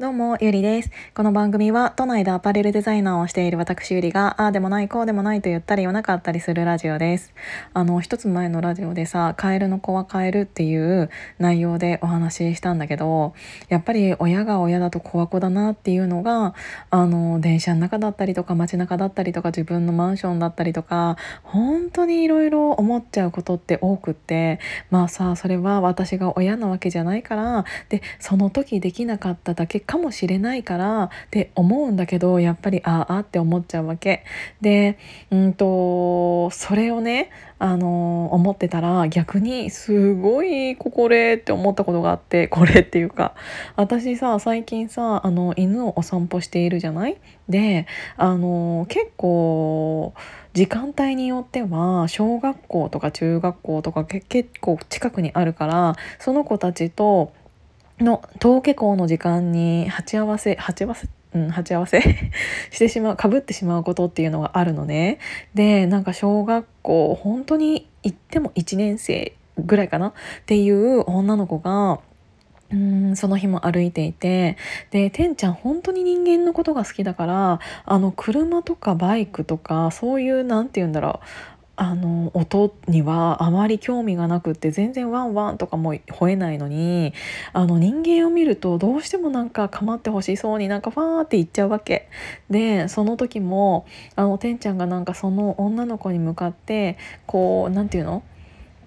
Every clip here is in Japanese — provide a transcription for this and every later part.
どうも、ゆりです。この番組は、都内でアパレルデザイナーをしている私ゆりが、ああでもない、こうでもないと言ったり言わなかったりするラジオです。あの、一つ前のラジオでさ、カエルの子はカエルっていう内容でお話ししたんだけど、やっぱり親が親だと子は子だなっていうのが、あの、電車の中だったりとか、街中だったりとか、自分のマンションだったりとか、本当にいろいろ思っちゃうことって多くって、まあさ、それは私が親なわけじゃないから、で、その時できなかっただけかもしれないからって思うんだけどやっぱりああって思っちゃうわけ。でうんとそれをねあの思ってたら逆にすごいこれって思ったことがあってこれっていうか私さ最近さあの犬をお散歩しているじゃない？であの結構時間帯によっては小学校とか中学校とか結構近くにあるからその子たちとの登下校の時間に鉢合わせ鉢合わせうん、鉢合わせ？してしまうかぶってしまうことっていうのがあるのね。でなんか小学校本当に行っても1年生ぐらいかな？っていう女の子がうんその日も歩いていて。でてんちゃん本当に人間のことが好きだからあの車とかバイクとかそういう何て言うんだろう。あの音にはあまり興味がなくって全然ワンワンとかも吠えないのにあの人間を見るとどうしてもなんか構ってほしそうになんかファーって言っちゃうわけ。でその時もあのてんちゃんがなんかその女の子に向かってこう何て言うの？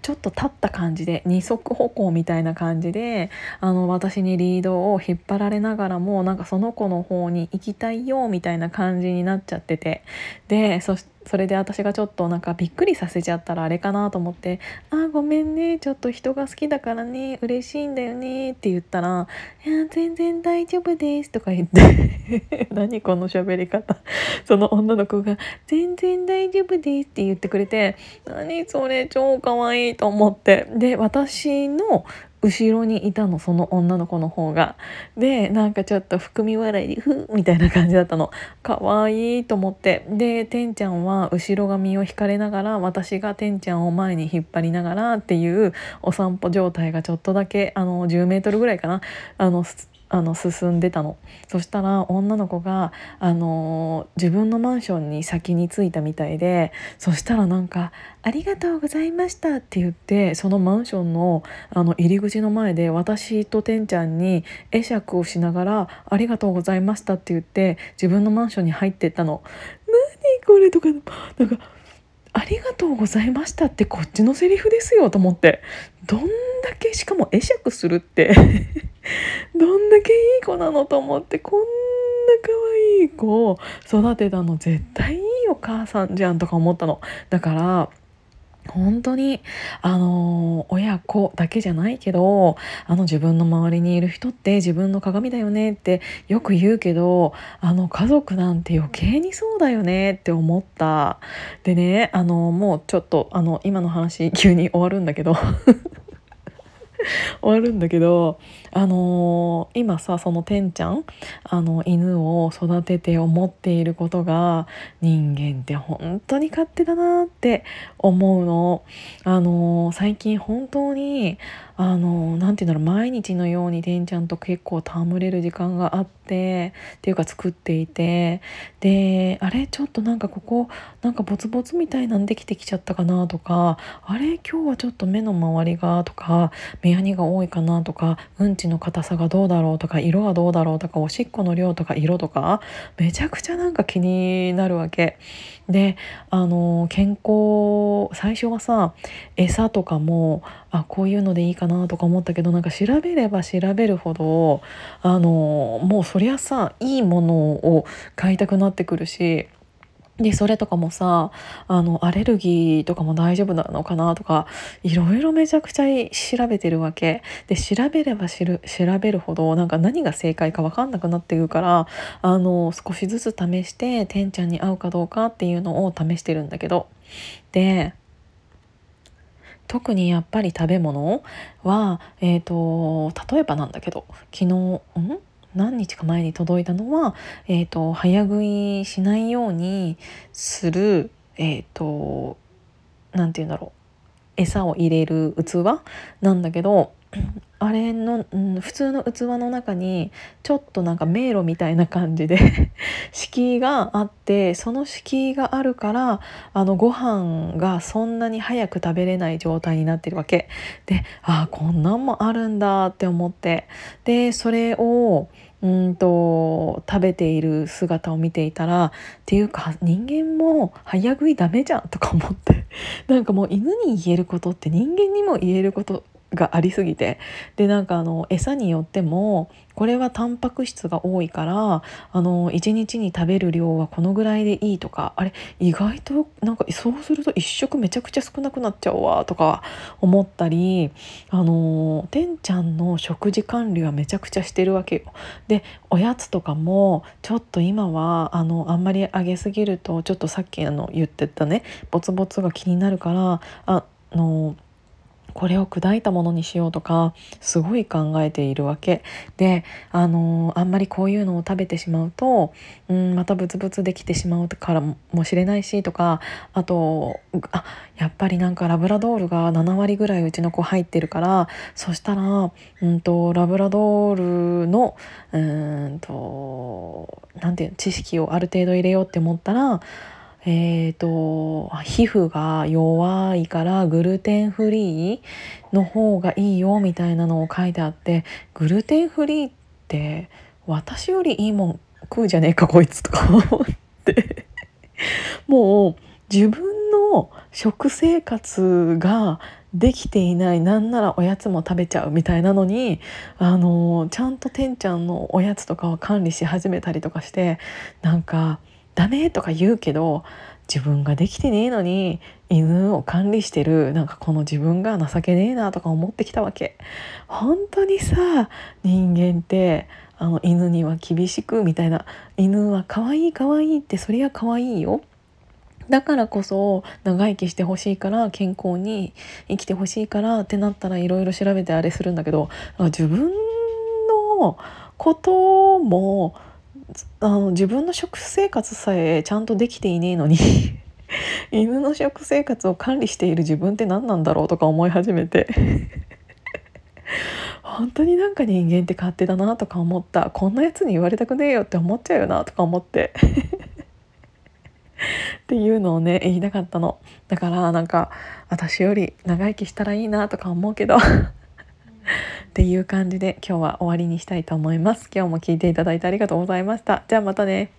ちょっと立った感じで二足歩行みたいな感じであの私にリードを引っ張られながらもなんかその子の方に行きたいよみたいな感じになっちゃってて。でそしてそれで私がちょっとなんかびっくりさせちゃったらあれかなと思って「あごめんねちょっと人が好きだからね嬉しいんだよね」って言ったら「いや全然大丈夫です」とか言って。何この喋り方。その女の子が「全然大丈夫です」って言ってくれて何それ超かわいいと思って。で私の後ろにいたのその女の子の方が。でなんかちょっと含み笑いで「ふ」みたいな感じだったの。かわいいと思って。でてんちゃんは後ろ髪を引かれながら私がてんちゃんを前に引っ張りながらっていうお散歩状態がちょっとだけあの10メートルぐらいかな。あのあの進んでたのそしたら女の子が、あの自分のマンションに先に着いたみたいでそしたらなんか「ありがとうございました」って言ってそのマンションのあの入り口の前で私とてんちゃんに会釈をしながら「ありがとうございました」って言って自分のマンションに入ってったの。何これとかなんかありがとうございましたってこっちのセリフですよと思って。どんだけしかも会釈するって。どんだけいい子なのと思ってこんな可愛い子を育てたの絶対いいお母さんじゃんとか思ったの。だから本当にあのー子だけじゃないけどあの自分の周りにいる人って自分の鏡だよねってよく言うけどあの家族なんて余計にそうだよねって思った。でねあのもうちょっとあの今の話急に終わるんだけど。終わるんだけどあのー、今さそのてんちゃんあの犬を育てて思っていることが人間って本当に勝手だなって思うの。あのー、最近本当にあの何て言うんだろう毎日のようにてんちゃんと結構戯れる時間があってっていうか作っていてであれちょっとなんかここなんかボツボツみたいなんできてきちゃったかなとかあれ今日はちょっと目の周りがとか目やにが多いかなとかうんちの硬さがどうだろうとか色はどうだろうとかおしっこの量とか色とかめちゃくちゃなんか気になるわけ。であの健康最初はさ餌とかもあこういうのでいいかなとか思ったけどなんか調べれば調べるほどあのもうそりゃさいいものを買いたくなってくるしでそれとかもさあのアレルギーとかも大丈夫なのかなとかいろいろめちゃくちゃ調べてるわけ。で調べれば知る調べるほどなんか何が正解か分かんなくなってくるからあの少しずつ試しててんちゃんに合うかどうかっていうのを試してるんだけど。で特にやっぱり食べ物は、えーと、例えばなんだけど昨日ん？何日か前に届いたのは、えーと、早食いしないようにするえっ、ー、と何て言うんだろう。餌を入れる器なんだけど あれの、うん、普通の器の中にちょっとなんか迷路みたいな感じで 敷居があってその敷居があるからあのご飯がそんなに早く食べれない状態になってるわけ。でああこんなんもあるんだって思って。でそれをうんと食べている姿を見ていたらっていうか人間も早食いダメじゃんとか思って。なんかもう犬に言えることって人間にも言えることがありすぎてでなんかあの餌によってもこれはタンパク質が多いからあの1日に食べる量はこのぐらいでいいとかあれ意外となんかそうすると1食めちゃくちゃ少なくなっちゃうわとか思ったりあのてんちゃんの食事管理はめちゃくちゃしてるわけよ。でおやつとかもちょっと今はあのあんまりあげすぎるとちょっとさっきあの言ってたねボツボツが気になるからあのこれを砕いたものにしようとかすごい考えているわけ。であのあんまりこういうのを食べてしまうと、うん、またブツブツできてしまうからもしれないしとかあとあやっぱりなんかラブラドールが7割ぐらいうちの子入ってるからそしたら、うんと、ラブラドールのうんとなんていう知識をある程度入れようって思ったらえーと、皮膚が弱いからグルテンフリーの方がいいよみたいなのを書いてあってグルテンフリーって私よりいいもん食うじゃねえかこいつとか思って。もう自分の食生活ができていないなんならおやつも食べちゃうみたいなのにあのちゃんとてんちゃんのおやつとかを管理し始めたりとかしてなんかダメとか言うけど自分ができてねえのに犬を管理してるなんかこの自分が情けねえなとか思ってきたわけ。本当にさ人間ってあの犬には厳しくみたいな犬は可愛い可愛いってそりゃ可愛いよ。だからこそ長生きしてほしいから健康に生きてほしいからってなったらいろいろ調べてあれするんだけど自分のこともあの自分の食生活さえちゃんとできていねえのに 犬の食生活を管理している自分って何なんだろうとか思い始めて。本当になんか人間って勝手だなとか思った。こんなやつに言われたくねえよって思っちゃうよなとか思って。っていうのをね言いたかったの。だからなんか私より長生きしたらいいなとか思うけど。っていう感じで今日は終わりにしたいと思います。今日も聞いていただいてありがとうございました。じゃあまたね。